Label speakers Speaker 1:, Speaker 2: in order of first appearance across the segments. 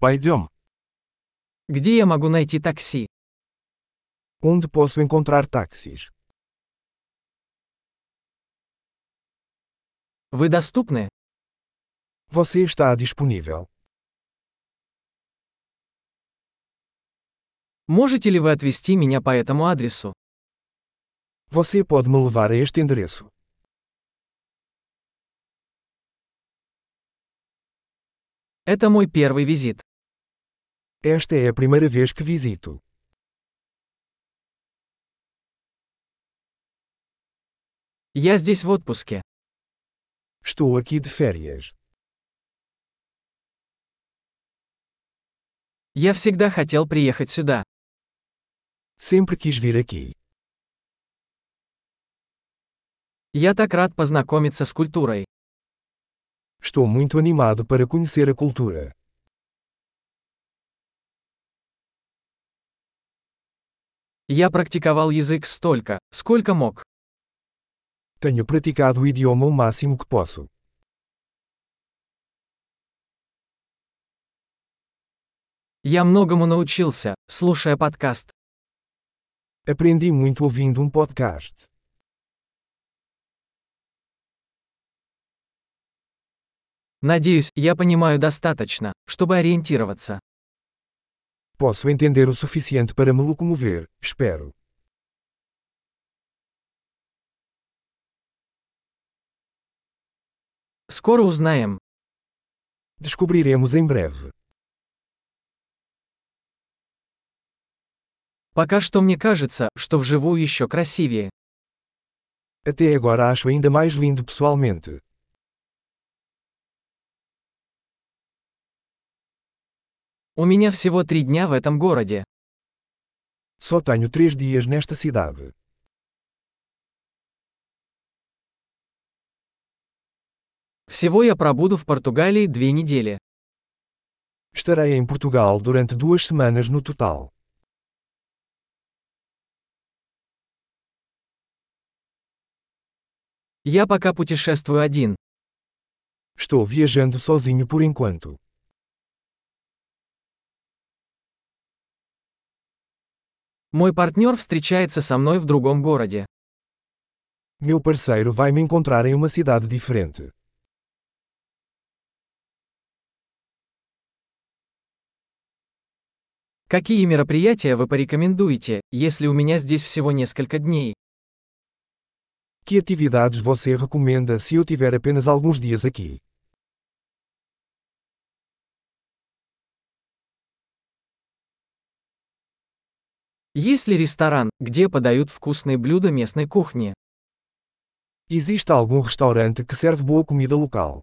Speaker 1: Пойдем.
Speaker 2: Где я могу найти такси?
Speaker 3: Onde posso encontrar táxis?
Speaker 2: Вы доступны?
Speaker 3: Você está disponível.
Speaker 2: Можете ли вы отвезти меня по этому адресу?
Speaker 3: Você pode me levar a este endereço.
Speaker 2: Это мой первый визит.
Speaker 3: Esta é a primeira vez que visito.
Speaker 2: Я здесь в отпуске.
Speaker 3: Estou aqui de férias.
Speaker 2: Я всегда хотел приехать сюда.
Speaker 3: Sempre quis vir aqui.
Speaker 2: Я так рад познакомиться с культурой.
Speaker 3: Estou muito animado para conhecer a cultura.
Speaker 2: Я практиковал язык столько, сколько мог.
Speaker 3: Tenho praticado o idioma o máximo que posso.
Speaker 2: Я многому научился, слушая подкаст.
Speaker 3: Aprendi muito ouvindo um podcast.
Speaker 2: Надеюсь, я понимаю достаточно, чтобы ориентироваться.
Speaker 3: Posso entender o suficiente para me locomover, espero.
Speaker 2: Скоро узнаем.
Speaker 3: Descobriremos em breve.
Speaker 2: Пока что мне кажется, что вживую еще красивее.
Speaker 3: Até agora acho ainda mais lindo pessoalmente.
Speaker 2: У меня всего три дня в этом городе.
Speaker 3: Só tenho três dias nesta cidade.
Speaker 2: Всего я пробуду в Португалии две недели.
Speaker 3: Estarei em Portugal durante duas semanas no total.
Speaker 2: Я пока путешествую один.
Speaker 3: Estou viajando sozinho por enquanto.
Speaker 2: Мой партнер встречается со мной в другом городе.
Speaker 3: Meu parceiro vai me encontrar em uma cidade diferente.
Speaker 2: Какие мероприятия вы порекомендуете, если у меня здесь всего несколько дней?
Speaker 3: Que atividades você recomenda se eu tiver apenas alguns dias aqui?
Speaker 2: Есть ли ресторан, где подают вкусные блюда местной кухни?
Speaker 3: Existe algum restaurante que serve boa comida local?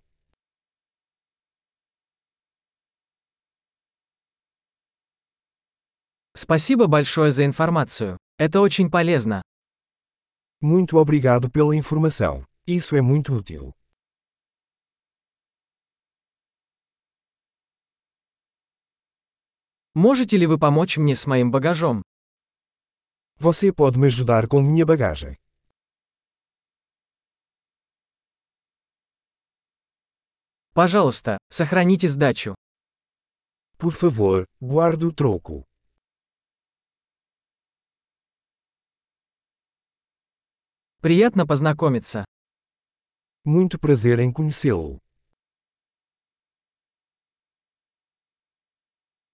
Speaker 2: Спасибо большое за информацию. Это очень полезно.
Speaker 3: Muito obrigado pela informação. Isso é muito útil.
Speaker 2: Можете ли вы помочь мне с моим багажом?
Speaker 3: Você pode me ajudar com minha bagagem.
Speaker 2: Пожалуйста, сохраните сдачу.
Speaker 3: Por favor, guarde o troco.
Speaker 2: Приятно познакомиться.
Speaker 3: Muito prazer em conhecê-lo.